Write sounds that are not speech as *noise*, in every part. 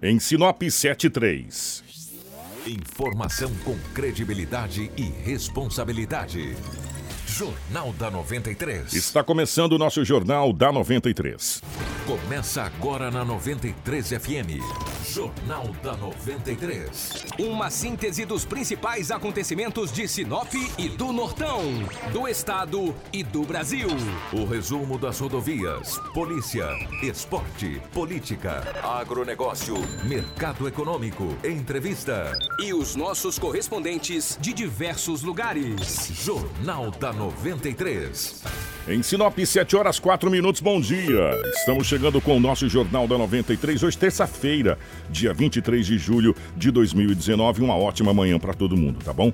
Em Sinop 73. Informação com credibilidade e responsabilidade. Jornal da 93. Está começando o nosso Jornal da 93. Começa agora na 93 FM. Jornal da 93. Uma síntese dos principais acontecimentos de Sinop e do Nortão, do Estado e do Brasil. O resumo das rodovias, polícia, esporte, política, agronegócio, mercado econômico, entrevista. E os nossos correspondentes de diversos lugares. Jornal da 93. Em Sinop, 7 horas 4 minutos, bom dia. Estamos chegando com o nosso Jornal da 93, hoje terça-feira, dia 23 de julho de 2019. Uma ótima manhã para todo mundo, tá bom?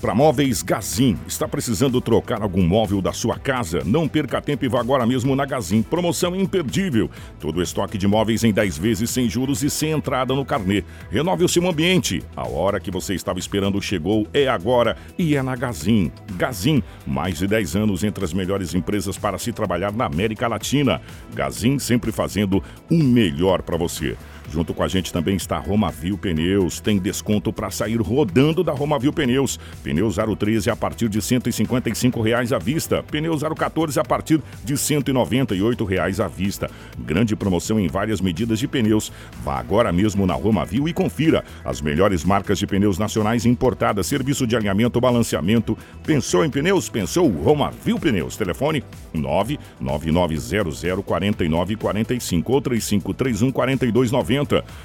Para Móveis Gazin. Está precisando trocar algum móvel da sua casa? Não perca tempo e vá agora mesmo na Gazin. Promoção imperdível. Todo o estoque de móveis em 10 vezes sem juros e sem entrada no carnê. Renove o seu ambiente. A hora que você estava esperando chegou, é agora e é na Gazin. Gazin, mais de 10 anos entre as melhores empresas para se trabalhar na América Latina. Gazin sempre fazendo o melhor para você. Junto com a gente também está Romavil Pneus. Tem desconto para sair rodando da Romavil Pneus. Pneu 013 a partir de 155 reais à vista. Pneu 014 a partir de 198 reais à vista. Grande promoção em várias medidas de pneus. Vá agora mesmo na Romavil e confira as melhores marcas de pneus nacionais importadas, serviço de alinhamento, balanceamento. Pensou em pneus? Pensou Romavil Pneus. Telefone 99900 4945 ou 3531 4290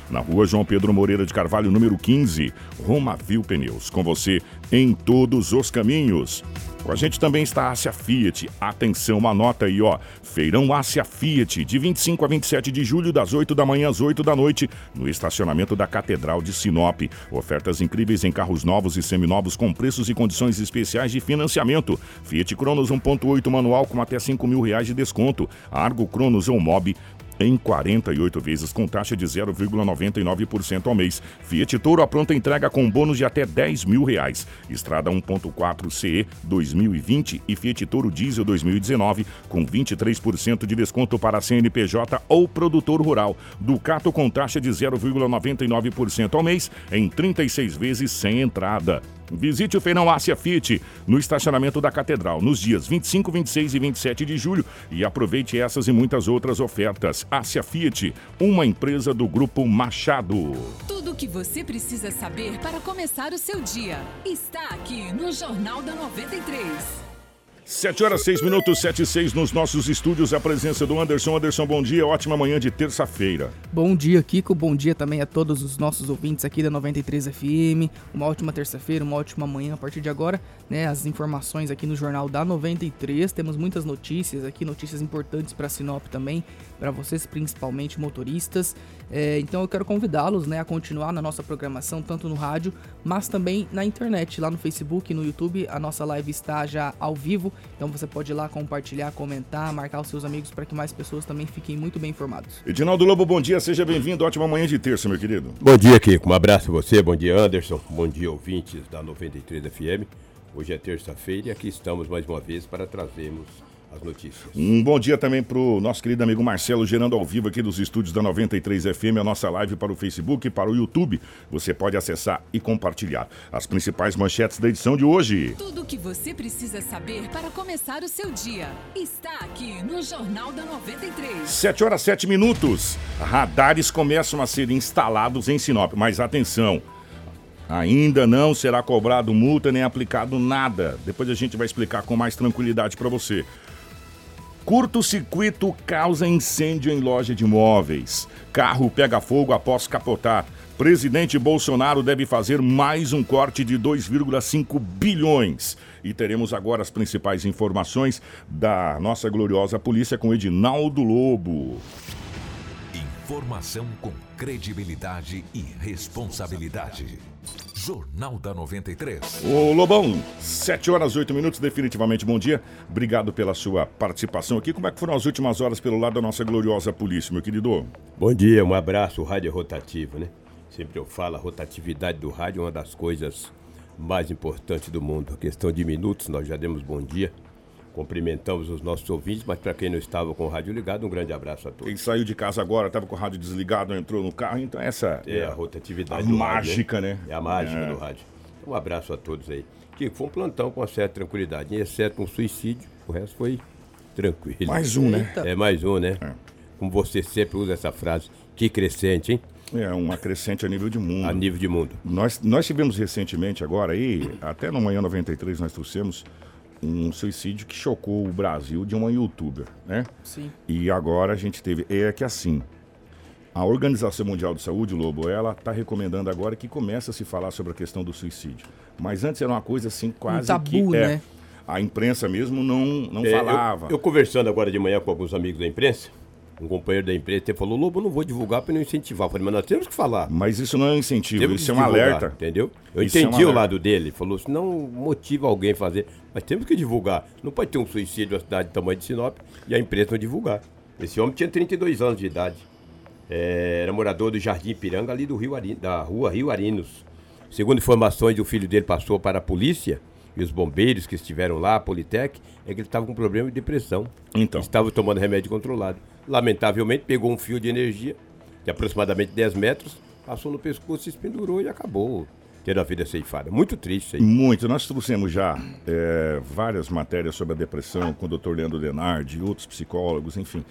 na rua João Pedro Moreira de Carvalho, número 15, Romavil Pneus. Com você em todos os caminhos. Com a gente também está a Ásia Fiat. Atenção, uma nota aí, ó. Feirão Ásia Fiat, de 25 a 27 de julho, das 8 da manhã às 8 da noite, no estacionamento da Catedral de Sinop. Ofertas incríveis em carros novos e seminovos com preços e condições especiais de financiamento. Fiat Cronos 1.8 manual com até 5 mil reais de desconto. Argo Cronos ou Mob em 48 vezes com taxa de 0,99% ao mês. Fiat Toro a pronta entrega com bônus de até 10 mil reais. Estrada 1.4 CE 2020 e Fiat Toro Diesel 2019 com 23% de desconto para CNPJ ou produtor rural. Ducato com taxa de 0,99% ao mês em 36 vezes sem entrada. Visite o Feirão Ásia Fiat no estacionamento da Catedral nos dias 25, 26 e 27 de julho e aproveite essas e muitas outras ofertas. Ásia Fiat, uma empresa do Grupo Machado. Tudo o que você precisa saber para começar o seu dia está aqui no Jornal da 93. 7 horas 6 minutos, 7 e 6 nos nossos estúdios. A presença do Anderson. Anderson, bom dia. Ótima manhã de terça-feira. Bom dia, Kiko. Bom dia também a todos os nossos ouvintes aqui da 93 FM. Uma ótima terça-feira, uma ótima manhã a partir de agora. Né, as informações aqui no Jornal da 93. Temos muitas notícias aqui, notícias importantes para Sinop também, para vocês, principalmente motoristas. É, então eu quero convidá-los né, a continuar na nossa programação, tanto no rádio, mas também na internet, lá no Facebook, no YouTube. A nossa live está já ao vivo então você pode ir lá compartilhar, comentar, marcar os seus amigos para que mais pessoas também fiquem muito bem informados. Edinaldo Lobo, bom dia, seja bem-vindo. Ótima manhã de terça, meu querido. Bom dia, Kiko. Um abraço a você, bom dia, Anderson. Bom dia, ouvintes da 93 FM. Hoje é terça-feira e aqui estamos mais uma vez para trazermos as notícias. Um bom dia também para o nosso querido amigo Marcelo, gerando ao vivo aqui dos estúdios da 93 FM, a nossa live para o Facebook e para o YouTube. Você pode acessar e compartilhar as principais manchetes da edição de hoje. Tudo o que você precisa saber para começar o seu dia está aqui no Jornal da 93. 7 horas 7 minutos. Radares começam a ser instalados em Sinop, mas atenção. Ainda não será cobrado multa nem aplicado nada. Depois a gente vai explicar com mais tranquilidade para você. Curto-circuito causa incêndio em loja de imóveis. Carro pega fogo após capotar. Presidente Bolsonaro deve fazer mais um corte de 2,5 bilhões. E teremos agora as principais informações da nossa gloriosa polícia com Edinaldo Lobo. Informação com credibilidade e responsabilidade. Jornal da 93. Ô Lobão, 7 horas 8 minutos, definitivamente bom dia. Obrigado pela sua participação aqui. Como é que foram as últimas horas pelo lado da nossa gloriosa polícia, meu querido? Bom dia, um abraço. O rádio é rotativo, né? Sempre eu falo, a rotatividade do rádio é uma das coisas mais importantes do mundo. A questão de minutos, nós já demos bom dia Cumprimentamos os nossos ouvintes, mas para quem não estava com o rádio ligado, um grande abraço a todos. Quem saiu de casa agora, estava com o rádio desligado, entrou no carro, então essa É a rotatividade a do mágica, rádio, né? É a mágica É. do rádio. Um abraço a todos aí. Que foi um plantão com uma certa tranquilidade, exceto um suicídio, o resto foi tranquilo. Mais um, né? É mais um, né? Como você sempre usa essa frase, que crescente, hein? É uma crescente a nível de mundo. A nível de mundo. Nós, nós tivemos recentemente agora aí, até no Manhã 93 nós trouxemos um suicídio que chocou o Brasil de uma youtuber, né? Sim. E agora a gente teve. É que assim, a Organização Mundial de Saúde, Lobo, ela está recomendando agora que comece a se falar sobre a questão do suicídio. Mas antes era uma coisa assim, quase tabu, que. é, né? A imprensa mesmo não, não É, eu- falava. Eu, conversando agora de manhã com alguns amigos da imprensa, um companheiro da imprensa ele falou, Lobo, eu não vou divulgar para não incentivar. Eu falei, mas nós temos que falar. Mas isso não é um incentivo, Temos isso é um divulgar, alerta. Entendeu? Eu Isso é um entendi o alerta. lado dele. Ele falou, se não motiva alguém a fazer. Mas temos que divulgar. Não pode ter um suicídio na cidade do tamanho de Sinop e a imprensa não divulgar. Esse homem tinha 32 anos de idade. É, era morador do Jardim Ipiranga, ali do Rio Ari- da rua Rio Arinos. Segundo informações, o filho dele passou para a polícia e os bombeiros que estiveram lá, a Politec, é que ele estava com problema de depressão. Então. Estava tomando remédio controlado. Lamentavelmente, pegou um fio de energia de aproximadamente 10 metros, passou no pescoço, se pendurou e acabou tendo a vida ceifada. Muito triste isso aí. Muito. Nós trouxemos já é, várias matérias sobre a depressão com o Dr. Leandro Denardi outros psicólogos, enfim.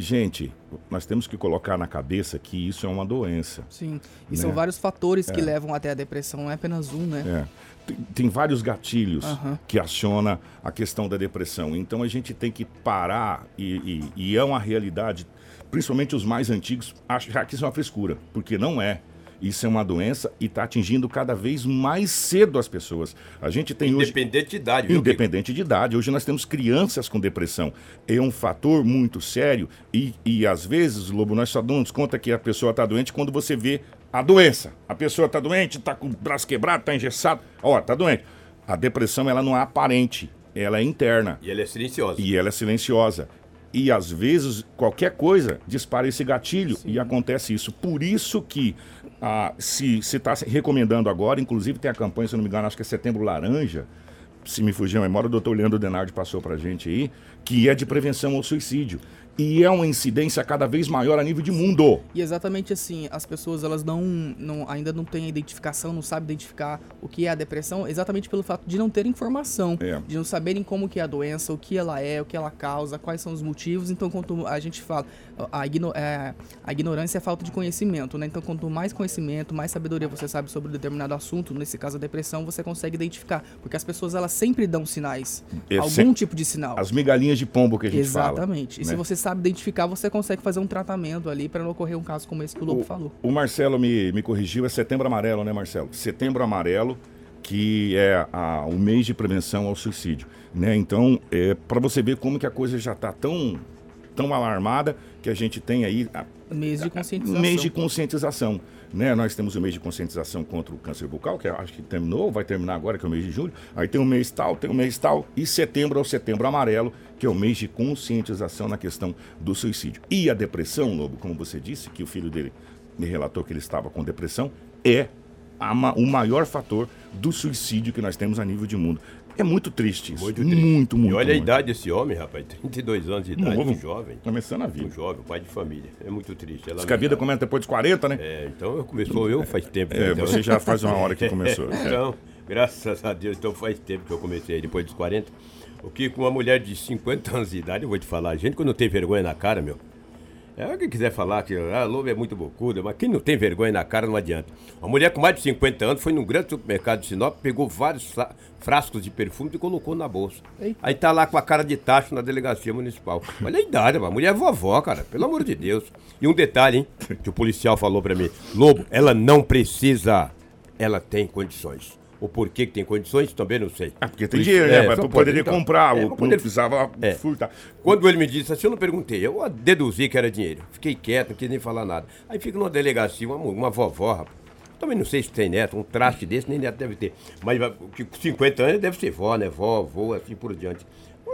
Gente, nós temos que colocar na cabeça que isso é uma doença. Sim. E Né? são vários fatores que levam até a depressão, não é apenas um, né? É. Tem, tem vários gatilhos Aham. que aciona a questão da depressão. Então a gente tem que parar e, e- e é uma realidade, principalmente os mais antigos, achar que isso é uma frescura, porque não é. Isso é uma doença e está atingindo cada vez mais cedo as pessoas. A gente tem hoje. Independente de idade, viu? Kiko? Independente de idade. Hoje nós temos crianças com depressão. É um fator muito sério e, e às vezes, Lobo, nós só damos conta que a pessoa está doente quando você vê a doença. A pessoa está doente, está com o braço quebrado, está engessado. Ó, está doente. A depressão, ela não é aparente, ela é interna E ele é silencioso. e ela é silenciosa. E às vezes qualquer coisa dispara esse gatilho e acontece isso. Por isso que ah, se está recomendando agora, inclusive tem a campanha, se não me engano, acho que é Setembro Laranja, se me fugir a memória, o doutor Leandro Denardi passou pra gente aí, que é de prevenção ao suicídio. E é uma incidência cada vez maior a nível de mundo. E exatamente assim, as pessoas elas não, não ainda não têm a identificação, não sabem identificar o que é a depressão, exatamente pelo fato de não ter informação, É. de não saberem como que é a doença, o que ela é, o que ela causa, quais são os motivos. Então, quanto a gente fala, a, igno- é, a ignorância é falta de conhecimento, né? Então, quanto mais conhecimento, mais sabedoria você sabe sobre um determinado assunto, nesse caso a depressão, você consegue identificar, porque as pessoas elas sempre dão sinais, É, algum tipo de sinal. As migalhinhas de pombo que a gente fala. Exatamente. E se né? você sabe identificar, você consegue fazer um tratamento ali para não ocorrer um caso como esse que o Lobo falou. O Marcelo me, me corrigiu, é setembro amarelo, né, Marcelo? Setembro amarelo, que é a- o mês de prevenção ao suicídio. Né? Então, é, para você ver como que a coisa já está tão, tão alarmada que a gente tem aí Mês de conscientização. mês de conscientização. Né? Nós temos o mês de conscientização contra o câncer bucal, que eu acho que terminou, vai terminar agora, que é o mês de julho. Aí tem o mês tal, tem o mês tal. E setembro é o setembro amarelo, que é o mês de conscientização na questão do suicídio. E a depressão, Lobo, como você disse, que o filho dele me relatou que ele estava com depressão, é a o maior fator do suicídio que nós temos a nível de mundo. É muito triste isso. Muito Muito, triste. muito, E olha a muito. idade desse homem, rapaz. 32 anos de idade, Novo. um jovem. Começando a Um vida. jovem, pai de família. É muito triste. É Diz que a vida começa depois dos 40, né? É, então eu começou eu faz tempo. É, Então- você já faz uma hora que *laughs* começou. É. Então, graças a Deus, então faz tempo que eu comecei, depois dos 40. O que com uma mulher de 50 anos de idade, eu vou te falar, gente quando não tem vergonha na cara, meu. É, quem quiser falar que a lobo é muito bocuda, mas quem não tem vergonha na cara não adianta. Uma mulher com mais de 50 anos foi num grande supermercado de Sinop, pegou vários fra- frascos de perfume e colocou na bolsa. Eita. Aí tá lá com a cara de tacho na delegacia municipal. Olha a idade, a mulher é vovó, cara, pelo amor de Deus. E um detalhe, hein, que o policial falou pra mim: Lobo, ela não precisa, ela tem condições. O porquê que tem condições também não sei. Ah, porque tem dinheiro, né? é, Mas tu pode, poderia então. comprar, É, o mas não precisava É. furtar. Quando ele me disse assim, eu não perguntei, eu deduzi que era dinheiro. Fiquei quieto, não quis nem falar nada. Aí fica numa delegacia, uma, uma vovó, rapaz. Também não sei se tem neto, um traste desse, nem neto deve ter. Mas vai- que com 50 anos deve ser vó, né? Vó, avô, assim por diante.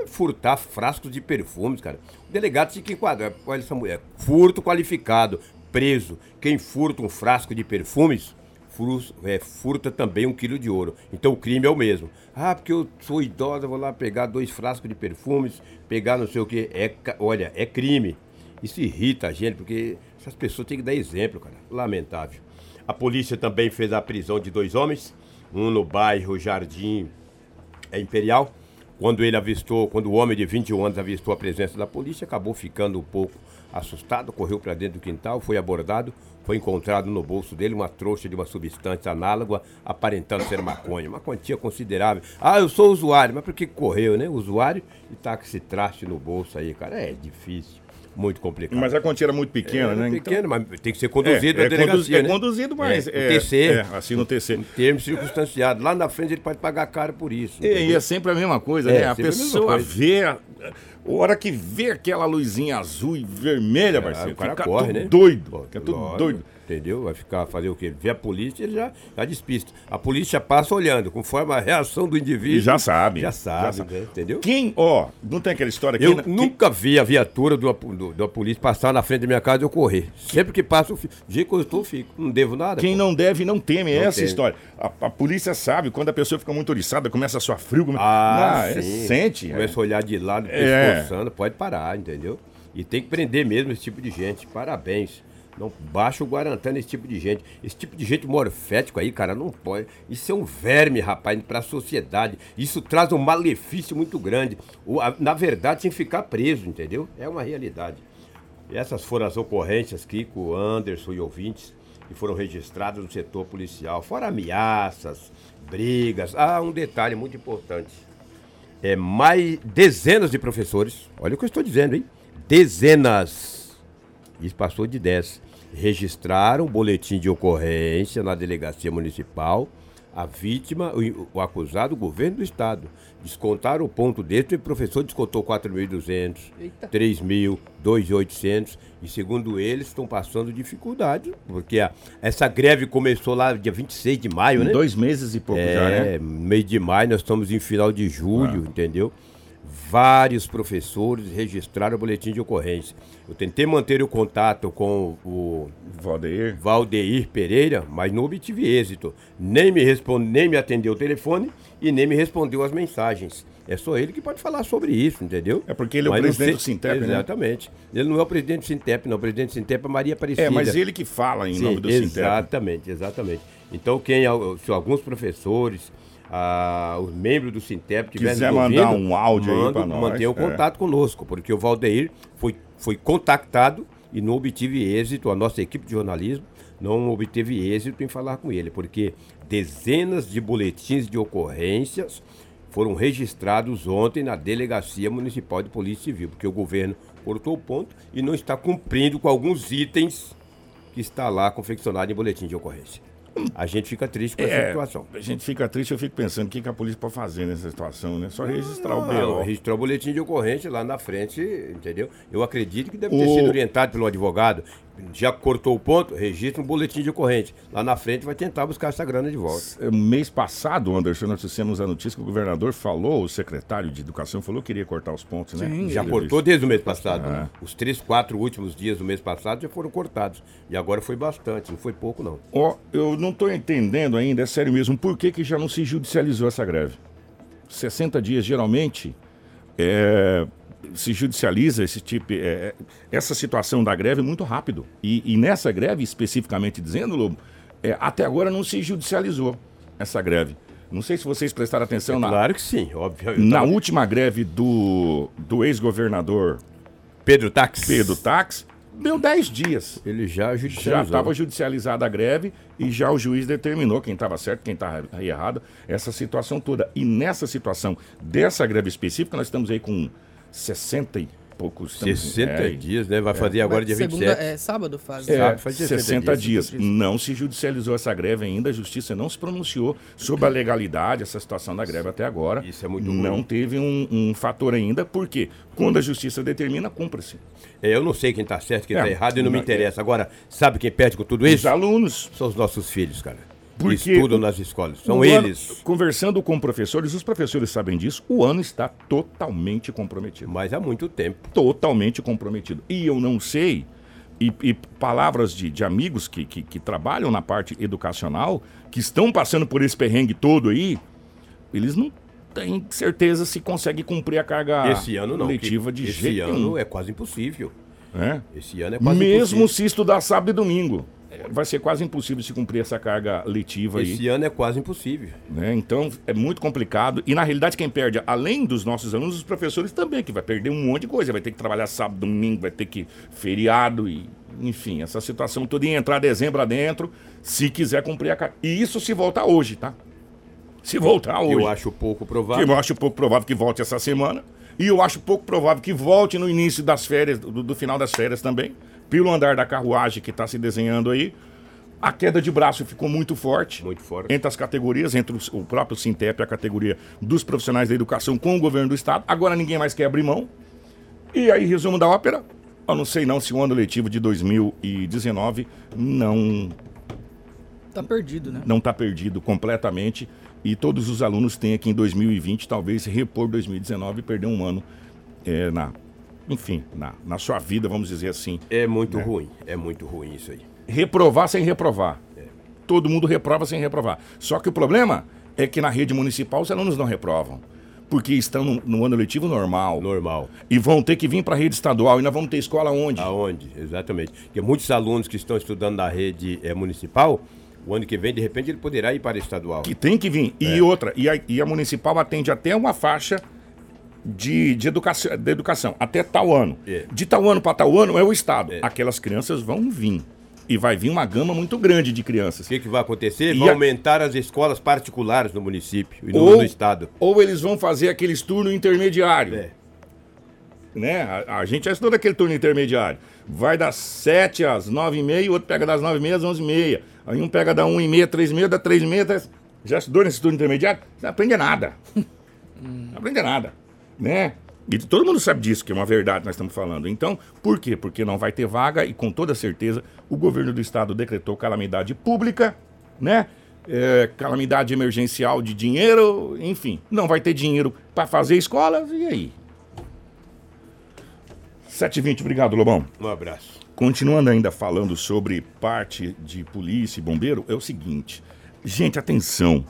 Furtar frascos de perfumes, cara. O delegado tinha que enquadrar. Olha essa mulher. Furto qualificado, preso. Quem furta um frasco de perfumes, frus- é, furta também um quilo de ouro. Então o crime é o mesmo. Ah, porque eu sou idosa, vou lá pegar dois frascos de perfumes, pegar não sei o quê. É, olha, é crime. Isso irrita a gente, porque essas pessoas têm que dar exemplo, cara. Lamentável. A polícia também fez a prisão de dois homens, um no bairro Jardim é Imperial. Quando ele avistou, quando o homem de 21 anos avistou a presença da polícia, acabou ficando um pouco assustado, correu para dentro do quintal, foi abordado, foi encontrado no bolso dele uma trouxa de uma substância análoga, aparentando ser maconha, uma quantia considerável. Ah, eu sou usuário, mas por que correu, né? Usuário e tá com esse traste no bolso aí, cara. É difícil, muito complicado. Mas a quantia era muito pequena, é né? pequeno, mas tem que ser Então, conduzido é, à delegacia, conduzi- é né? conduzido, mas É, é, o TC. é, assim no TC. Um termo circunstanciado. Lá na frente ele pode pagar caro por isso. E, e é sempre a mesma coisa, É, né? A a pessoa coisa. vê. A, a hora que vê aquela luzinha azul e vermelha, parceiro, Ah, o cara fica corre, né? doido. Fica tudo doido. Entendeu? Vai ficar fazer o quê? Vê a polícia, ele já, já despista. A polícia passa olhando, conforme a reação do indivíduo. E já sabe. Já sabe, né? entendeu? Quem, ó, não tem aquela história aqui. Eu nunca vi a viatura do, do- da polícia passar na frente da minha casa e eu correr. Sempre que passa, eu fico. Jeito que eu estou, fico. Não devo nada. Quem pô. não deve não teme, é essa teme. história. A, a polícia sabe, quando a pessoa fica muito oriçada, começa a suar frio, come... Ah, é, sim. sente. é. Começa a olhar de lado, É. pescoçando, pode parar, entendeu? E tem que prender mesmo esse tipo de gente. Parabéns. Não baixa o Guarantã nesse tipo de gente. Esse tipo de gente morfético aí, cara, não pode. Isso é um verme, rapaz, para a sociedade. Isso traz um malefício muito grande. O- a- na verdade, que ficar preso, entendeu? É uma realidade. E essas foram as ocorrências, Kiko, Anderson e ouvintes, que foram registradas no setor policial. Fora ameaças, brigas. Ah, um detalhe muito importante. É mais dezenas de professores, olha o que eu estou dizendo, hein? Dezenas. Isso passou de 10. Registraram o boletim de ocorrência na delegacia municipal. A vítima, o, o acusado, o governo do estado. Descontaram o ponto dentro e o professor descontou 4.200, Eita. 3.000, 2.800. E segundo eles, estão passando dificuldade, porque a- essa greve começou lá dia 26 de maio, né? Dois meses e pouco já, né? É, mês de maio, nós estamos em final de julho, entendeu? Vários professores registraram o boletim de ocorrência. Eu tentei manter o contato com o Valdeir. Valdeir Pereira, mas não obtive êxito. Nem me, responde, nem me atendeu o telefone e nem me respondeu as mensagens. É só ele que pode falar sobre isso, entendeu? É porque ele é o presidente sei- do Sintep, né? Exatamente. Ele não é o presidente do Sintep, não. O presidente do Sintep é Maria Aparecida. É, mas ele que fala em Sim, nome do Sintep. Exatamente, exatamente. Então, quem, se alguns professores, os membros do Sintep que Quiser mandar um áudio aí pra nós, mantenham é. contato conosco, porque o Valdeir foi, foi contactado e não obtive êxito, a nossa equipe de jornalismo não obteve êxito em falar com ele, porque dezenas de boletins de ocorrências foram registrados ontem na Delegacia Municipal de Polícia Civil, porque o governo cortou o ponto e não está cumprindo com alguns itens que está lá confeccionado em boletim de ocorrência. A gente fica triste com essa É, situação. a gente fica triste, eu fico pensando o que, que a polícia pode fazer nessa situação, né? Só registrar o Não, BO. registrou o boletim de ocorrência lá na frente, entendeu? Eu acredito que deve ter O- sido orientado pelo advogado. Já cortou o ponto, registra um boletim de ocorrência. Lá na frente vai tentar buscar essa grana de volta. É, Mês passado, Anderson, nós dissemos a notícia que o governador falou, o secretário de educação falou que queria cortar os pontos, né? Sim, Já cortou desde o mês passado. É. né? Os três, quatro últimos dias do mês passado já foram cortados. E agora foi bastante, não foi pouco não. Ó, eu não estou entendendo ainda, é sério mesmo, por que, que já não se judicializou essa greve? 60 dias, geralmente, é, se judicializa esse tipo, é, é, essa situação da greve muito rápido. E, e nessa greve, especificamente dizendo, Lobo, é, até agora não se judicializou essa greve. Não sei se vocês prestaram atenção na, Claro que sim, óbvio. Na tava- última greve do, do ex-governador Pedro Tax. Pedro Tax, deu 10 dias. Ele já Já judicializou. estava judicializada a greve e já o juiz determinou quem estava certo, quem estava errado, essa situação toda. E nessa situação dessa greve específica, nós estamos aí com 60 e poucos... estamos- 60 é, dias, né? Vai fazer agora dia Segunda, 27. é sábado faz. É, Sabe, faz 60, 60 dias. dias. Não se judicializou essa greve ainda, a justiça não se pronunciou sobre a legalidade, essa situação da greve até agora. Isso é muito Não ruim. teve um, um fator ainda, porque quando a justiça determina, cumpra-se. É, eu não sei quem tá certo, quem É, tá errado e não me não- interessa. Agora, sabe quem perde com tudo Os isso? alunos São os nossos filhos, cara. Porque que estudam nas escolas. São O ano- eles. conversando com professores, os professores sabem disso, o ano está totalmente comprometido. Mas há muito tempo. Totalmente comprometido. E eu não sei e, e palavras de, de amigos que, que, que trabalham na parte educacional, que estão passando por esse perrengue todo aí, eles não têm certeza se conseguem cumprir a carga Esse ano não. letiva de esse jeito ano nenhum. é quase impossível. né? Esse ano é quase Mesmo impossível. se estudar sábado e domingo. É, Vai ser quase impossível se cumprir essa carga letiva aí. Esse ano é quase impossível. né? Então é muito complicado. E na realidade, quem perde, além dos nossos alunos, os professores também, que vai perder um monte de coisa. Vai ter que trabalhar sábado, domingo, vai ter que feriado e. Enfim, essa situação toda ia entrar dezembro adentro, se quiser cumprir a carga. E isso se voltar hoje, tá? Se voltar hoje. Eu acho pouco provável. eu acho pouco provável que volte essa semana. E eu acho pouco provável que volte no início das férias, do, do final das férias também. Pelo andar da carruagem que está se desenhando aí. A queda de braço ficou muito forte. Muito forte. Entre as categorias, entre os- o próprio Sintep e a categoria dos profissionais da educação com o governo do estado. Agora ninguém mais quer abrir mão. E aí, resumo da ópera. Eu não sei não se o ano letivo de 2019 não Tá perdido, né? não está perdido completamente e todos os alunos têm aqui em 2020 talvez repor 2019 e perder um ano é, na enfim na, na sua vida vamos dizer assim É muito ruim. É muito ruim isso aí. reprovar sem reprovar todo mundo reprova sem reprovar só que o problema é que na rede municipal os alunos não reprovam porque estão no, no ano letivo normal Normal. e vão ter que vir para a rede estadual e nós vamos ter escola onde Aonde? Exatamente. Porque muitos alunos que estão estudando na rede eh, municipal, o ano que vem, de repente, ele poderá ir para a estadual. Que tem que vir. E outra, e a, e a municipal atende até uma faixa de, de, educação, de educação, até tal ano. É. De tal ano para tal ano é o Estado. Aquelas crianças vão vir. E vai vir uma gama muito grande de crianças. O que, que vai acontecer? E Vai a- aumentar as escolas particulares no município e no, Ou, no estado. ou eles vão fazer aqueles turno intermediário. É. Né? A, a gente já estudou aquele turno intermediário. Vai das 7 às 9 e meia, o outro pega das 9 e meia às 11 e meia. Aí um pega da 1 e meia, 3 e meia, da 3 e meia. Já estudou nesse turno intermediário? Não aprende nada. *laughs* Não aprende nada. Né? E todo mundo sabe disso, que é uma verdade que nós estamos falando. Então, por quê? Porque não vai ter vaga e com toda certeza o governo do estado decretou calamidade pública, né? É, calamidade emergencial de dinheiro, enfim, não vai ter dinheiro para fazer escolas, e aí? 7h20, obrigado, Lobão. Um abraço. Continuando ainda falando sobre parte de polícia e bombeiro, é o seguinte. Gente, atenção.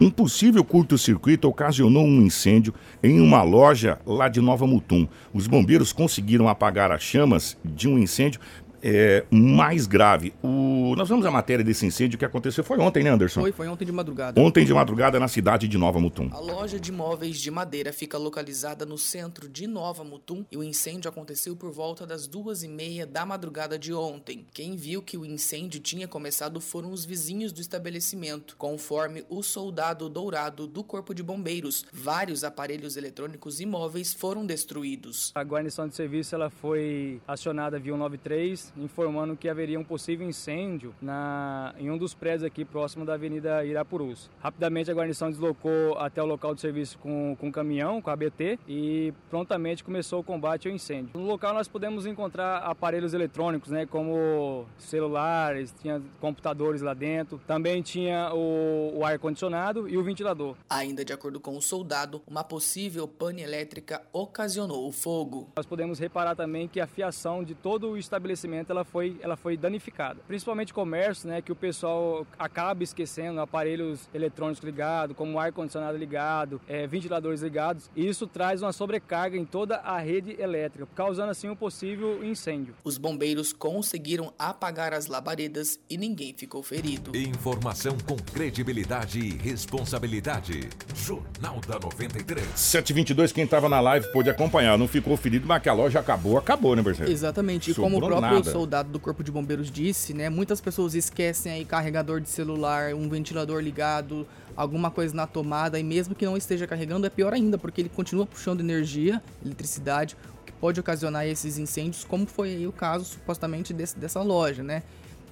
Um possível curto-circuito ocasionou um incêndio em uma loja lá de Nova Mutum. Os bombeiros conseguiram apagar as chamas de um incêndio é, mais grave. O... Nós vamos à matéria desse incêndio que aconteceu. Foi ontem, né, Anderson? Foi, foi ontem de madrugada. Ontem de madrugada na cidade de Nova Mutum. A loja de móveis de madeira fica localizada no centro de Nova Mutum e o incêndio aconteceu por volta das duas e meia da madrugada de ontem. Quem viu que o incêndio tinha começado foram os vizinhos do estabelecimento. Conforme o soldado dourado do Corpo de Bombeiros, vários aparelhos eletrônicos e móveis foram destruídos. A guarnição de serviço ela foi acionada via 193, informando que haveria um possível incêndio na, em um dos prédios aqui próximo da Avenida Irapurus. Rapidamente a guarnição deslocou até o local de serviço com, com um caminhão, com a ABT, e prontamente começou o combate ao incêndio. No local nós pudemos encontrar aparelhos eletrônicos, né, como celulares, tinha computadores lá dentro, também tinha o, o ar-condicionado e o ventilador. Ainda de acordo com o soldado, uma possível pane elétrica ocasionou o fogo. Nós podemos reparar também que a fiação de todo o estabelecimento ela foi, ela foi danificada. Principalmente comércio, né, que o pessoal acaba esquecendo aparelhos eletrônicos ligados, como ar-condicionado ligado, eh, ventiladores ligados. E isso traz uma sobrecarga em toda a rede elétrica, causando assim um possível incêndio. Os bombeiros conseguiram apagar as labaredas e ninguém ficou ferido. Informação com credibilidade e responsabilidade. Jornal da 93. 722, quem estava na live pôde acompanhar. Não ficou ferido, mas que a loja acabou, acabou, né, Marcelo? Exatamente, e como o próprio nada. Soldado do Corpo de Bombeiros disse, né? Muitas pessoas esquecem aí carregador de celular, um ventilador ligado, alguma coisa na tomada, e mesmo que não esteja carregando, é pior ainda, porque ele continua puxando energia, eletricidade, o que pode ocasionar esses incêndios, como foi aí o caso, supostamente, desse, dessa loja, né?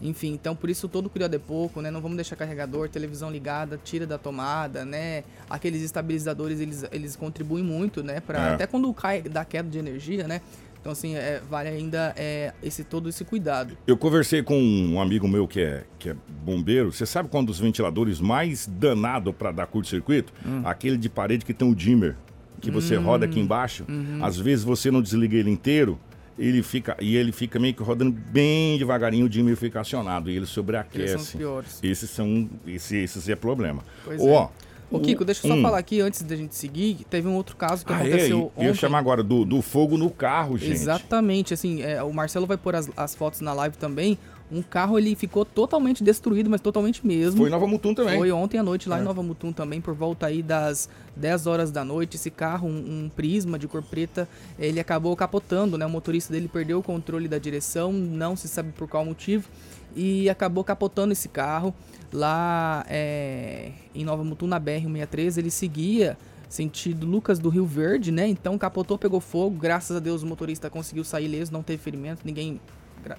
Enfim, então por isso todo cuidado é pouco, né? Não vamos deixar carregador, televisão ligada, tira da tomada, né? Aqueles estabilizadores, eles, eles contribuem muito, né? Pra, É. Até quando cai da queda de energia, né? Então, assim, é, vale ainda é, esse, todo esse cuidado. Eu conversei com um amigo meu que é, que é bombeiro. Você sabe qual um dos ventiladores mais danado para dar curto-circuito? Aquele de parede que tem o dimmer, que você roda aqui embaixo. Às vezes você não desliga ele inteiro, ele fica e ele fica meio que rodando bem devagarinho, o dimmer fica acionado e ele Eles sobreaquece. são os piores. Esses são esse, esses é problema. Pois Ó, Ô, Kiko, deixa eu só Hum. falar aqui, antes da gente seguir, teve um outro caso que Ah, é, aconteceu eu ia ontem. chamar agora do, do fogo no carro, gente. Exatamente, assim, é, o Marcelo vai pôr as, as fotos na live também. Um carro, ele ficou totalmente destruído, mas totalmente mesmo. Foi em Nova Mutum também. Foi ontem à noite lá É. em Nova Mutum também, por volta aí das 10 horas da noite. Esse carro, um, um Prisma de cor preta, ele acabou capotando, né? O motorista dele perdeu o controle da direção, não se sabe por qual motivo, e acabou capotando esse carro lá é, em Nova Mutum, na BR-163. Ele seguia sentido Lucas do Rio Verde, né? Então capotou, pegou fogo. Graças a Deus o motorista conseguiu sair ileso, não teve ferimento, ninguém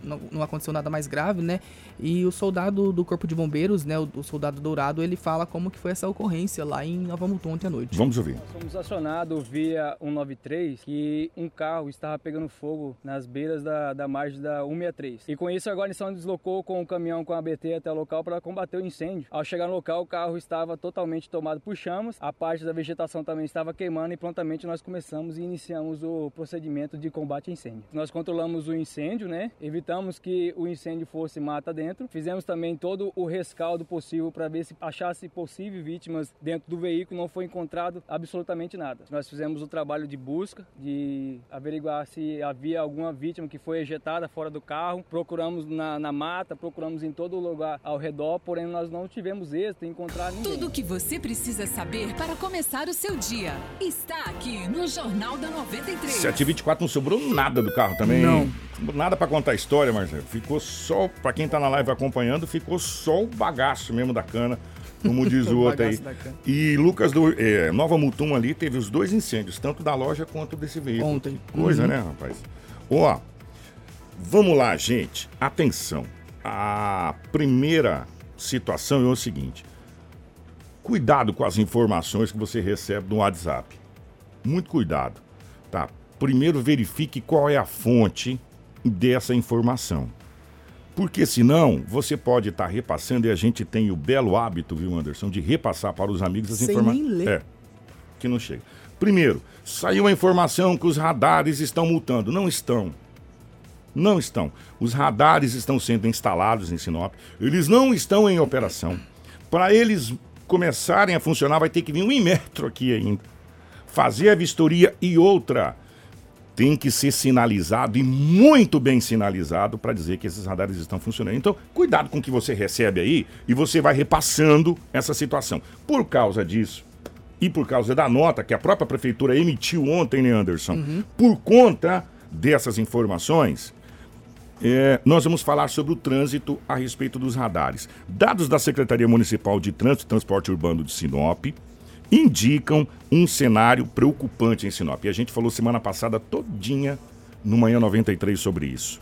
não, não aconteceu nada mais grave, né? E o soldado do Corpo de Bombeiros, né, o, o soldado dourado, ele fala como que foi essa ocorrência lá em Nova Mutum ontem à noite. Vamos ouvir. Nós fomos acionados via 193 que um carro estava pegando fogo nas beiras da, da margem da 163. E com isso a guarnição deslocou com o caminhão com a ABT até o local para combater o incêndio. Ao chegar no local, o carro estava totalmente tomado por chamas, a parte da vegetação também estava queimando e prontamente nós começamos e iniciamos o procedimento de combate a incêndio. Nós controlamos o incêndio, né? Evitamos que o incêndio fosse mata dentro. Fizemos também todo o rescaldo possível para ver se achasse possível vítimas dentro do veículo. Não foi encontrado absolutamente nada. Nós fizemos o trabalho de busca, de averiguar se havia alguma vítima que foi ejetada fora do carro. Procuramos na, na mata, procuramos em todo lugar ao redor, porém nós não tivemos êxito em encontrar ninguém. Tudo o que você precisa saber para começar o seu dia está aqui no Jornal da 93. 724 não sobrou nada do carro também. Não. Nada pra contar a história, Marcelo. Ficou só, pra quem tá na live acompanhando, ficou só o bagaço mesmo da cana, como diz o *laughs* O outro aí. bagaço da cana. E Lucas do é, Nova Mutum ali teve os dois incêndios, tanto da loja quanto desse veículo. Ontem. Que coisa, Uhum. né, rapaz? Ó, vamos lá, gente. Atenção. A primeira situação é o seguinte. Cuidado com as informações que você recebe no WhatsApp. Muito cuidado, tá? Primeiro verifique qual é a fonte dessa informação. Porque senão você pode estar repassando e a gente tem o belo hábito, viu, Anderson, de repassar para os amigos as informações. É, que não chega. Primeiro, saiu a informação que os radares estão multando. Não estão. Não estão. Os radares estão sendo instalados em Sinop. Eles não estão em operação. Para eles começarem a funcionar, vai ter que vir um *laughs* Inmetro aqui ainda. Fazer a vistoria e outra. Tem que ser sinalizado e muito bem sinalizado para dizer que esses radares estão funcionando. Então, cuidado com o que você recebe aí e você vai repassando essa situação. Por causa disso, e por causa da nota que a própria prefeitura emitiu ontem, né, Anderson? Por conta dessas informações, é, nós vamos falar sobre o trânsito a respeito dos radares. Dados da Secretaria Municipal de Trânsito e Transporte Urbano de Sinop indicam um cenário preocupante em Sinop. E a gente falou semana passada todinha no Manhã 93 sobre isso.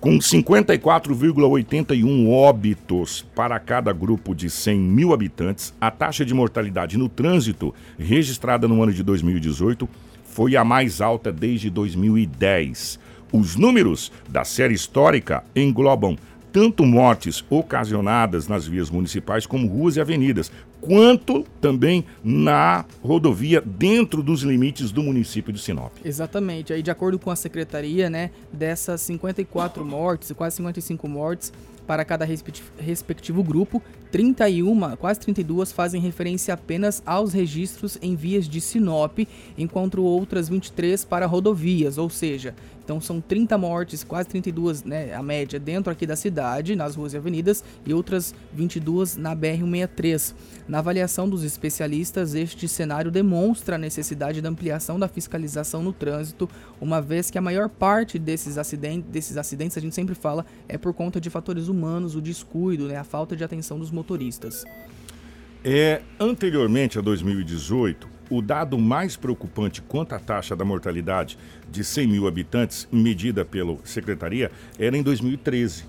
Com 54,81 óbitos para cada grupo de 100 mil habitantes, a taxa de mortalidade no trânsito registrada no ano de 2018 foi a mais alta desde 2010. Os números da série histórica englobam tanto mortes ocasionadas nas vias municipais como ruas e avenidas, quanto também na rodovia dentro dos limites do município de Sinop. Exatamente. Aí, de acordo com a secretaria, né, dessas 54 mortes, quase 55 mortes para cada respecti- respectivo grupo, 31, quase 32 fazem referência apenas aos registros em vias de Sinop, enquanto outras 23 para rodovias, ou seja, então são 30 mortes, quase 32, né, a média dentro aqui da cidade, nas ruas e avenidas, e outras 22 na BR-163. Na avaliação dos especialistas, este cenário demonstra a necessidade da ampliação da fiscalização no trânsito, uma vez que a maior parte desses acidentes, desses acidentes a gente sempre fala, é por conta de fatores humanos, o descuido, né, a falta de atenção dos motoristas. É, anteriormente a 2018, o dado mais preocupante quanto à taxa da mortalidade de 100 mil habitantes, medida pela Secretaria, era em 2013,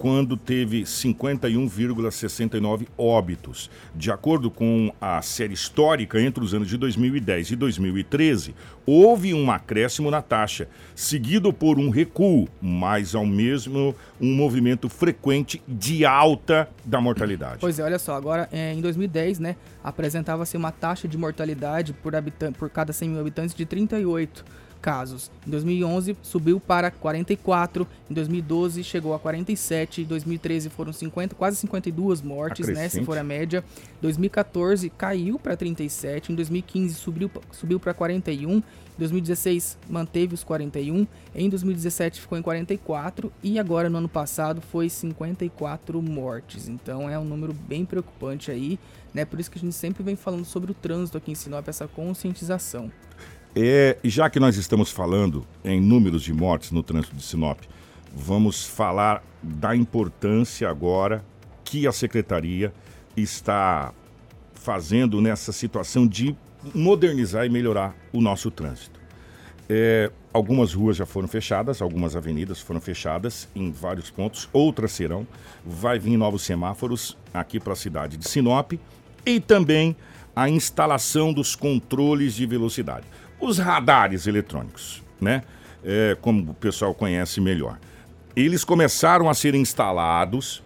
quando teve 51,69 óbitos. De acordo com a série histórica entre os anos de 2010 e 2013, houve um acréscimo na taxa, seguido por um recuo, mas ao mesmo um movimento frequente de alta da mortalidade. Pois é, olha só, agora é, em 2010, né, apresentava-se uma taxa de mortalidade por, habitan por cada 100 mil habitantes de 38. Casos. Em 2011 subiu para 44, em 2012 chegou a 47, em 2013 foram 50, quase 52 mortes, né, se for a média. 2014 caiu para 37, em 2015 subiu, subiu para 41, em 2016 manteve os 41, em 2017 ficou em 44 e agora no ano passado foi 54 mortes. Então é um número bem preocupante aí, né? Por isso que a gente sempre vem falando sobre o trânsito aqui em Sinop, essa conscientização. É, já que nós estamos falando em números de mortes no trânsito de Sinop, vamos falar da importância agora que a secretaria está fazendo nessa situação de modernizar e melhorar o nosso trânsito. É, algumas ruas já foram fechadas, algumas avenidas foram fechadas em vários pontos, outras serão. Vai vir novos semáforos aqui para a cidade de Sinop e também a instalação dos controles de velocidade os radares eletrônicos, né? É, como o pessoal conhece melhor. Eles começaram a ser instalados,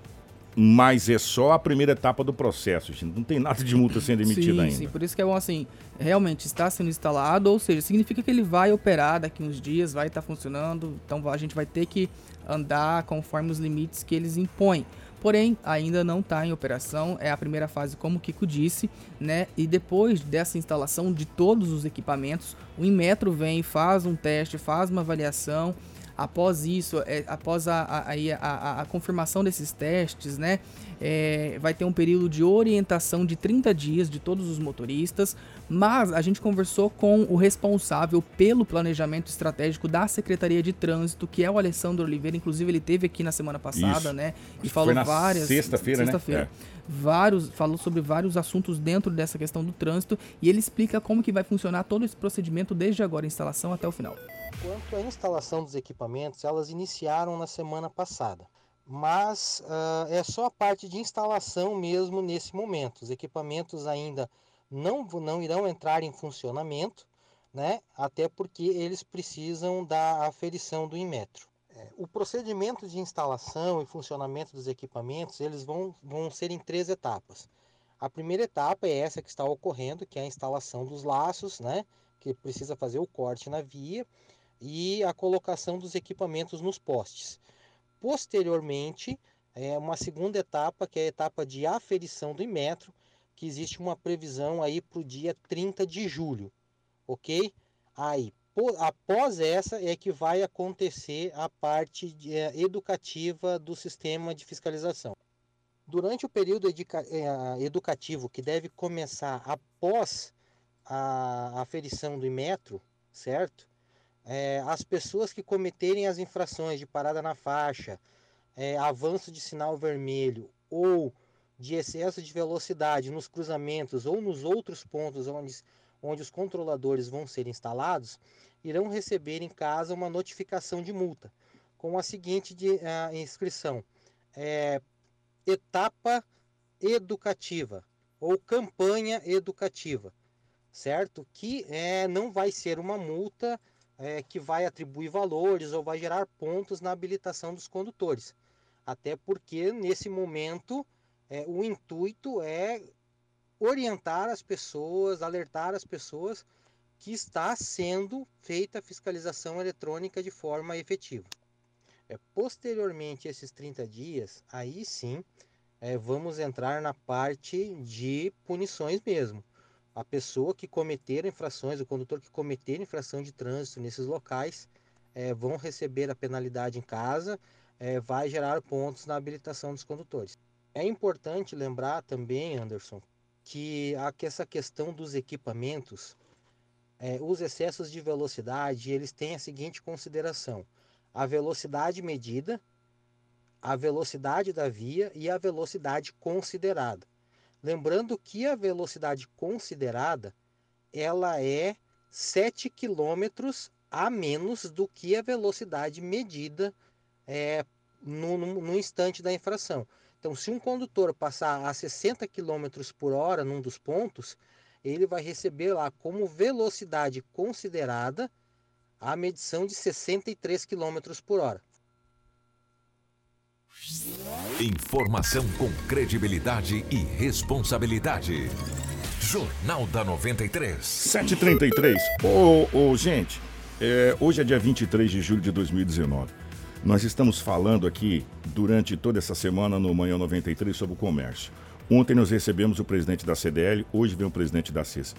mas é só a primeira etapa do processo, gente. Não tem nada de multa sendo emitida sim, ainda. Sim, por isso que é bom assim, realmente está sendo instalado, ou seja, significa que ele vai operar daqui uns dias, vai estar funcionando, então a gente vai ter que andar conforme os limites que eles impõem porém ainda não está em operação. É a primeira fase, como o Kiko disse, né? E depois dessa instalação de todos os equipamentos, o Inmetro vem, faz um teste, faz uma avaliação. Após isso, é, após a, a, a, a, confirmação desses testes, né, é, vai ter um período de orientação de 30 dias de todos os motoristas, mas a gente conversou com o responsável pelo planejamento estratégico da Secretaria de Trânsito, que é o Alessandro Oliveira, inclusive ele teve aqui na semana passada, isso. né, e falou várias sexta-feira, sexta né? É vários, falou sobre vários assuntos dentro dessa questão do trânsito e ele explica como que vai funcionar todo esse procedimento desde agora a instalação até o final. Quanto à instalação dos equipamentos, elas iniciaram na semana passada, mas uh, é só a parte de instalação mesmo nesse momento. Os equipamentos ainda não, não irão entrar em funcionamento, né? até porque eles precisam da aferição do Inmetro. É, o procedimento de instalação e funcionamento dos equipamentos eles vão, vão ser em três etapas. A primeira etapa é essa que está ocorrendo, que é a instalação dos laços, né? que precisa fazer o corte na via e a colocação dos equipamentos nos postes. Posteriormente, é uma segunda etapa, que é a etapa de aferição do Inmetro, que existe uma previsão aí para o dia 30 de julho, ok? Aí, após essa é que vai acontecer a parte de, é, educativa do sistema de fiscalização. Durante o período educa é, educativo, que deve começar após a aferição do Inmetro, certo? É, as pessoas que cometerem as infrações de parada na faixa, é, avanço de sinal vermelho ou de excesso de velocidade nos cruzamentos ou nos outros pontos onde, onde os controladores vão ser instalados, irão receber em casa uma notificação de multa com a seguinte de, uh, inscrição: é, etapa educativa ou campanha educativa, certo? Que é, não vai ser uma multa é, que vai atribuir valores ou vai gerar pontos na habilitação dos condutores, até porque nesse momento é, o intuito é orientar as pessoas, alertar as pessoas que está sendo feita a fiscalização eletrônica de forma efetiva. É, posteriormente esses 30 dias, aí sim é, vamos entrar na parte de punições mesmo. A pessoa que cometer infrações, o condutor que cometer infração de trânsito nesses locais, é, vão receber a penalidade em casa, é, vai gerar pontos na habilitação dos condutores. É importante lembrar também, Anderson, que, a, que essa questão dos equipamentos é, os excessos de velocidade eles têm a seguinte consideração: a velocidade medida, a velocidade da via e a velocidade considerada. Lembrando que a velocidade considerada ela é 7 km a menos do que a velocidade medida é, no, no, no instante da infração. Então, se um condutor passar a 60 km por hora num dos pontos, ele vai receber lá como velocidade considerada a medição de 63 km por hora. Informação com credibilidade e responsabilidade. Jornal da 93. 733. Ô, ô, gente, é, hoje é dia 23 de julho de 2019. Nós estamos falando aqui durante toda essa semana no Manhã 93 sobre o comércio. Ontem nós recebemos o presidente da CDL, hoje vem o presidente da CES.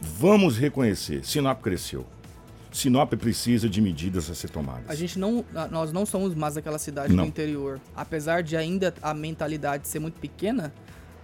Vamos reconhecer, Sinop cresceu. Sinop precisa de medidas a ser tomadas. A gente não, nós não somos mais aquela cidade Não. do interior. Apesar de ainda a mentalidade ser muito pequena,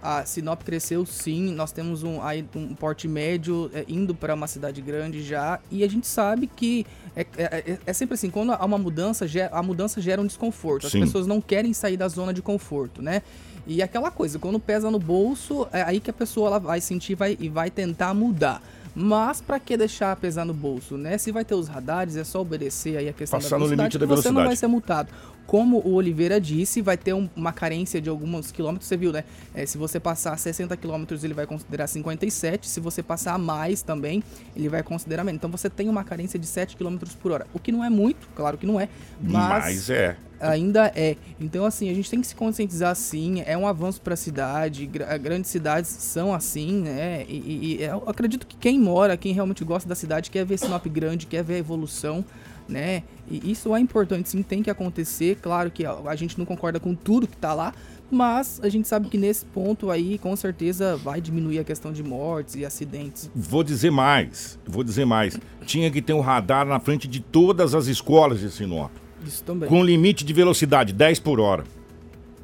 a Sinop cresceu sim. Nós temos um, aí um porte médio é, indo para uma cidade grande já. E a gente sabe que é, é- é- é sempre assim, quando há uma mudança, a mudança gera um desconforto. As Sim. pessoas não querem sair da zona de conforto, né? E aquela coisa, quando pesa no bolso, é aí que a pessoa ela vai sentir vai, e vai tentar mudar. Mas pra que deixar pesar no bolso, né? Se vai ter os radares, é só obedecer aí a questão Passar da no velocidade limite da que você não velocidade. vai ser multado. Como o Oliveira disse, vai ter um- uma carência de alguns quilômetros, você viu, né? É, se você passar 60 quilômetros, ele vai considerar 57. Se você passar mais também, ele vai considerar menos. Então você tem uma carência de 7 quilômetros por hora. O que não é muito, claro que não é, mas Mas é. ainda é. Então, assim, a gente tem que se conscientizar sim. É um avanço para a cidade. gra- grandes cidades são assim, né? E, e- eu acredito que quem mora, quem realmente gosta da cidade, quer ver Sinop grande, quer ver a evolução, né? E isso é importante, sim, tem que acontecer. Claro que a, gente não concorda com tudo que tá lá. Mas a gente sabe que nesse ponto aí, com certeza, vai diminuir a questão de mortes e acidentes. Vou dizer mais, vou dizer mais. Tinha que ter um radar na frente de todas as escolas de Sinop. Isso também. Com limite de velocidade 10 por hora.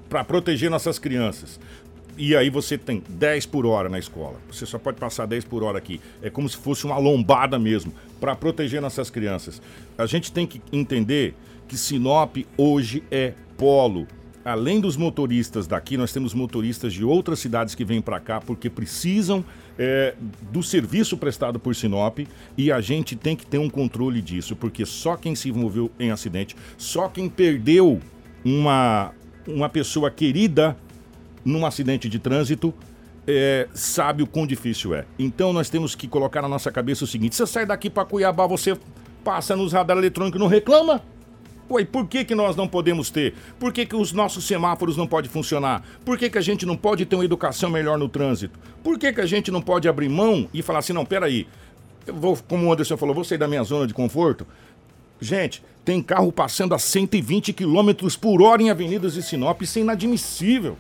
Para proteger nossas crianças. E aí você tem 10 por hora na escola. Você só pode passar 10 por hora aqui. É como se fosse uma lombada mesmo, para proteger nossas crianças. A gente tem que entender que Sinop hoje é polo. Além dos motoristas daqui, nós temos motoristas de outras cidades que vêm para cá porque precisam é, do serviço prestado por Sinop e a gente tem que ter um controle disso, porque só quem se envolveu em acidente, só quem perdeu uma, uma pessoa querida num acidente de trânsito é, sabe o quão difícil é. Então nós temos que colocar na nossa cabeça o seguinte: você sai daqui para Cuiabá, você passa nos radar eletrônicos e não reclama? Ué, por que, que nós não podemos ter? Por que, que os nossos semáforos não podem funcionar? Por que, que a gente não pode ter uma educação melhor no trânsito? Por que, que a gente não pode abrir mão e falar assim, não, peraí, eu vou, como o Anderson falou, vou sair da minha zona de conforto? Gente, tem carro passando a 120 km por hora em avenidas de Sinop, isso é inadmissível.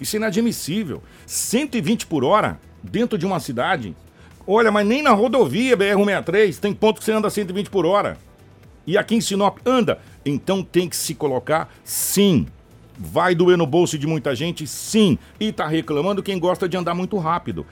Isso é inadmissível. 120 por hora dentro de uma cidade. Olha, mas nem na rodovia BR-163 tem ponto que você anda 120 por hora. E aqui em Sinop anda. Então tem que se colocar sim. Vai doer no bolso de muita gente, sim. E tá reclamando quem gosta de andar muito rápido.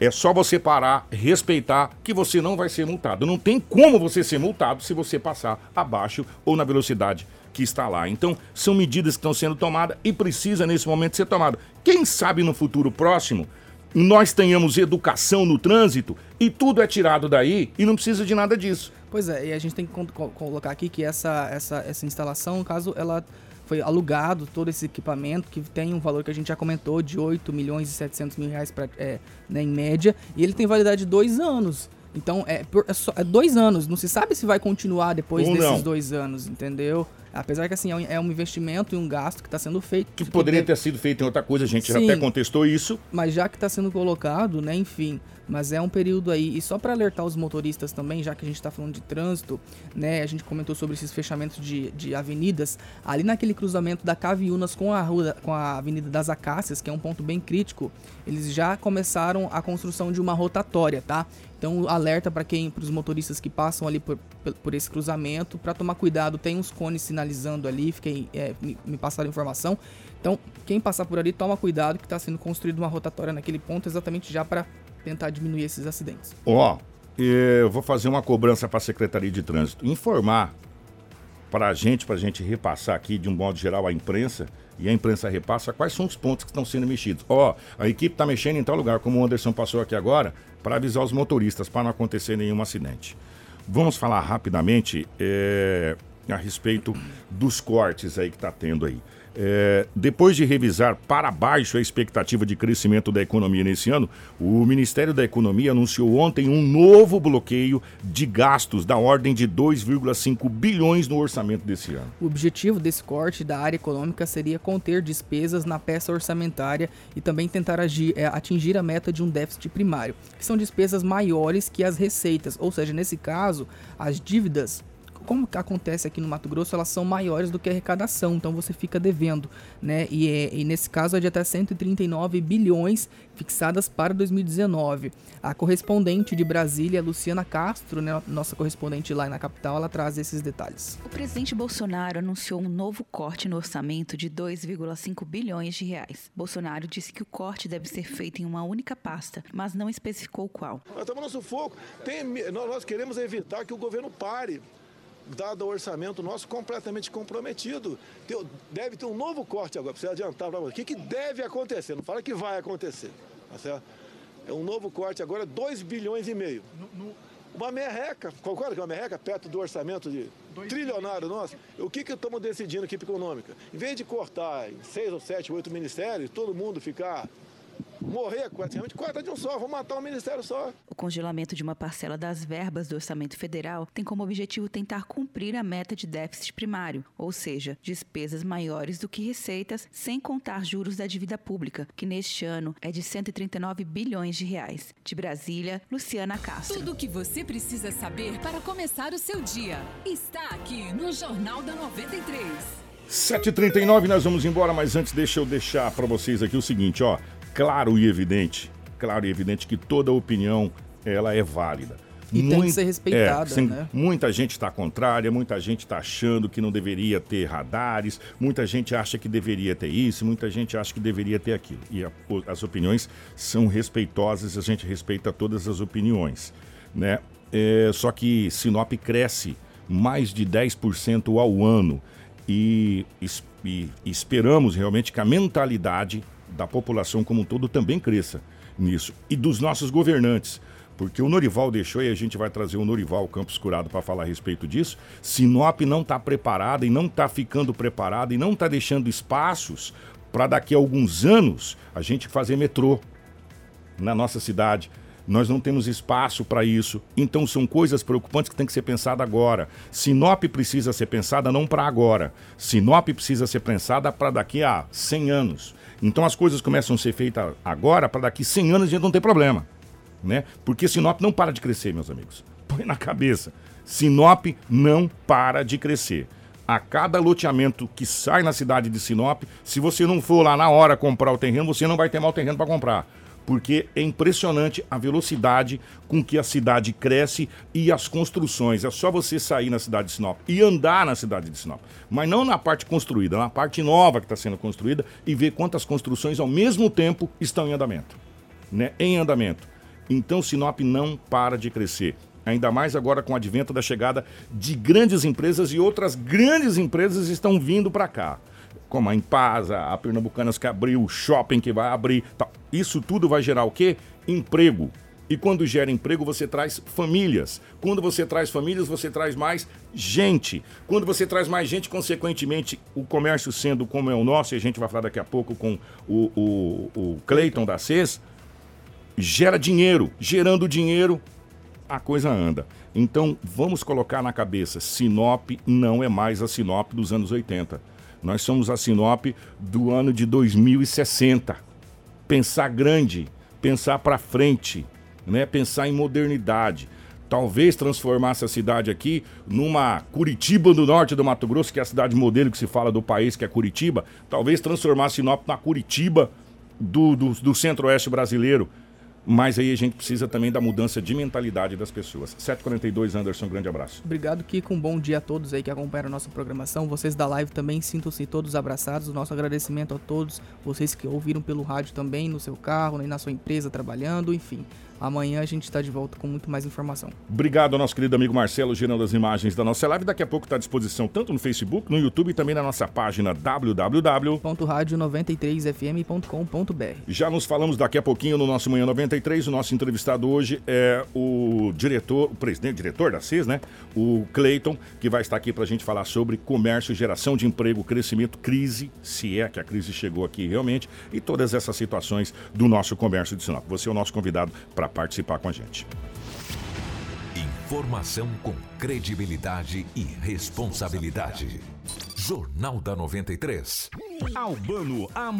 É só você parar, respeitar, que você não vai ser multado. Não tem como você ser multado se você passar abaixo ou na velocidade que está lá. Então, são medidas que estão sendo tomadas e precisa nesse momento ser tomada. Quem sabe no futuro próximo nós tenhamos educação no trânsito e tudo é tirado daí e não precisa de nada disso. Pois é, e a gente tem que colocar aqui que essa, essa, essa instalação, no caso, ela foi alugado todo esse equipamento, que tem um valor que a gente já comentou, de 8 milhões e 700 mil reais pra, é, né, em média, e ele tem validade de dois anos. Então, é, por- é só- é dois anos, não se sabe se vai continuar depois Ou desses não. dois anos, entendeu? Apesar que, assim, é um, é um investimento e um gasto que está sendo feito. Que poderia ter sido feito em outra coisa, a gente já Sim. até contestou isso. mas já que está sendo colocado, né, enfim, mas é um período aí, e só para alertar os motoristas também, já que a gente está falando de trânsito, né, a gente comentou sobre esses fechamentos de, de avenidas, ali naquele cruzamento da Caviunas com a, rua, com a Avenida das Acácias, que é um ponto bem crítico, eles já começaram a construção de uma rotatória, tá? Então, alerta para quem, para os motoristas que passam ali por, por- esse cruzamento, para tomar cuidado, tem uns cones sinalizando ali, fiquei, é, me, me passaram informação. Então, quem passar por ali, toma cuidado que está sendo construída uma rotatória naquele ponto, exatamente já para tentar diminuir esses acidentes. Ó, eu vou fazer uma cobrança para a Secretaria de Trânsito. Informar para a gente, para a gente repassar aqui de um modo geral à imprensa, e a imprensa repassa quais são os pontos que estão sendo mexidos. Ó, a equipe está mexendo em tal lugar, como o Anderson passou aqui agora, para avisar os motoristas, para não acontecer nenhum acidente. Vamos falar rapidamente é, a respeito dos cortes aí que está tendo aí. É, depois de revisar para baixo a expectativa de crescimento da economia nesse ano, o Ministério da Economia anunciou ontem um novo bloqueio de gastos da ordem de 2,5 bilhões no orçamento desse ano. O objetivo desse corte da área econômica seria conter despesas na peça orçamentária e também tentar agir, é, atingir a meta de um déficit primário, que são despesas maiores que as receitas, ou seja, nesse caso, as dívidas como acontece aqui no Mato Grosso, elas são maiores do que a arrecadação, então você fica devendo, né? E, é, e nesse caso é de até 139 bilhões fixadas para 2019. A correspondente de Brasília, Luciana Castro, né, nossa correspondente lá na capital, ela traz esses detalhes. O presidente Bolsonaro anunciou um novo corte no orçamento de 2,5 bilhões de reais. Bolsonaro disse que o corte deve ser feito em uma única pasta, mas não especificou qual. Nós estamos no sufoco. Tem, nós queremos evitar que o governo pare dado o orçamento nosso completamente comprometido. Deve ter um novo corte agora, precisa adiantar para você. O que, que deve acontecer? Não fala que vai acontecer. Tá certo? É um novo corte agora, 2 bilhões e meio. No, no... Uma merreca, concorda que é uma merreca perto do orçamento de Dois trilionário nosso? O que, que estamos decidindo equipe econômica? Em vez de cortar em seis ou sete, oito ministérios, todo mundo ficar morrer praticamente corta de um só, vou matar um ministério só. O congelamento de uma parcela das verbas do orçamento federal tem como objetivo tentar cumprir a meta de déficit primário, ou seja, despesas maiores do que receitas, sem contar juros da dívida pública, que neste ano é de 139 bilhões de reais. De Brasília, Luciana Castro. Tudo o que você precisa saber para começar o seu dia está aqui no Jornal da 93. 7h39, nós vamos embora, mas antes deixa eu deixar para vocês aqui o seguinte, ó claro e evidente, claro e evidente que toda opinião ela é válida. E Muito, tem que ser respeitada, é, sem, né? Muita gente está contrária, muita gente está achando que não deveria ter radares, muita gente acha que deveria ter isso, muita gente acha que deveria ter aquilo. E a, as opiniões são respeitosas, a gente respeita todas as opiniões, né? É, só que Sinop cresce mais de 10% ao ano e, e, e esperamos realmente que a mentalidade da população como um todo também cresça nisso. E dos nossos governantes. Porque o Norival deixou, e a gente vai trazer o Norival Campos Curado para falar a respeito disso. Sinop não está preparada e não está ficando preparada e não está deixando espaços para daqui a alguns anos a gente fazer metrô na nossa cidade. Nós não temos espaço para isso. Então são coisas preocupantes que tem que ser pensada agora. Sinop precisa ser pensada não para agora. Sinop precisa ser pensada para daqui a 100 anos. Então as coisas começam a ser feitas agora para daqui 100 anos a gente não ter problema. Né? Porque Sinop não para de crescer, meus amigos. *laughs* Põe na cabeça. Sinop não para de crescer. A cada loteamento que sai na cidade de Sinop, se você não for lá na hora comprar o terreno, você não vai ter mal terreno para comprar porque é impressionante a velocidade com que a cidade cresce e as construções. É só você sair na cidade de Sinop e andar na cidade de Sinop, mas não na parte construída, na parte nova que está sendo construída e ver quantas construções ao mesmo tempo estão em andamento, né? Em andamento. Então Sinop não para de crescer. Ainda mais agora com o advento da chegada de grandes empresas e outras grandes empresas estão vindo para cá como a Impasa, a Pernambucanas que abriu, o shopping que vai abrir. Isso tudo vai gerar o quê? Emprego. E quando gera emprego, você traz famílias. Quando você traz famílias, você traz mais gente. Quando você traz mais gente, consequentemente, o comércio sendo como é o nosso, e a gente vai falar daqui a pouco com o, o, o Cleiton da CES, gera dinheiro. Gerando dinheiro, a coisa anda. Então, vamos colocar na cabeça: Sinop não é mais a Sinop dos anos 80 nós somos a Sinop do ano de 2060. Pensar grande, pensar para frente, né? Pensar em modernidade. Talvez transformar essa cidade aqui numa Curitiba do norte do Mato Grosso, que é a cidade modelo que se fala do país, que é Curitiba. Talvez transformar Sinop na Curitiba do, do, do centro-oeste brasileiro. Mas aí a gente precisa também da mudança de mentalidade das pessoas. 742 Anderson, um grande abraço. Obrigado, Kiko. Um bom dia a todos aí que acompanham a nossa programação. Vocês da live também sintam-se todos abraçados. O nosso agradecimento a todos vocês que ouviram pelo rádio também, no seu carro, na sua empresa, trabalhando, enfim. Amanhã a gente está de volta com muito mais informação. Obrigado ao nosso querido amigo Marcelo, gerando as imagens da nossa live. Daqui a pouco está à disposição tanto no Facebook, no YouTube e também na nossa página www.radio93fm.com.br. Já nos falamos daqui a pouquinho no nosso Manhã 93. O nosso entrevistado hoje é o diretor, o presidente, diretor da CIS, né? O Cleiton, que vai estar aqui para a gente falar sobre comércio, geração de emprego, crescimento, crise, se é que a crise chegou aqui realmente, e todas essas situações do nosso comércio de Sinop. Você é o nosso convidado para participar com a gente. Informação com credibilidade e responsabilidade. Jornal da 93. Albano, a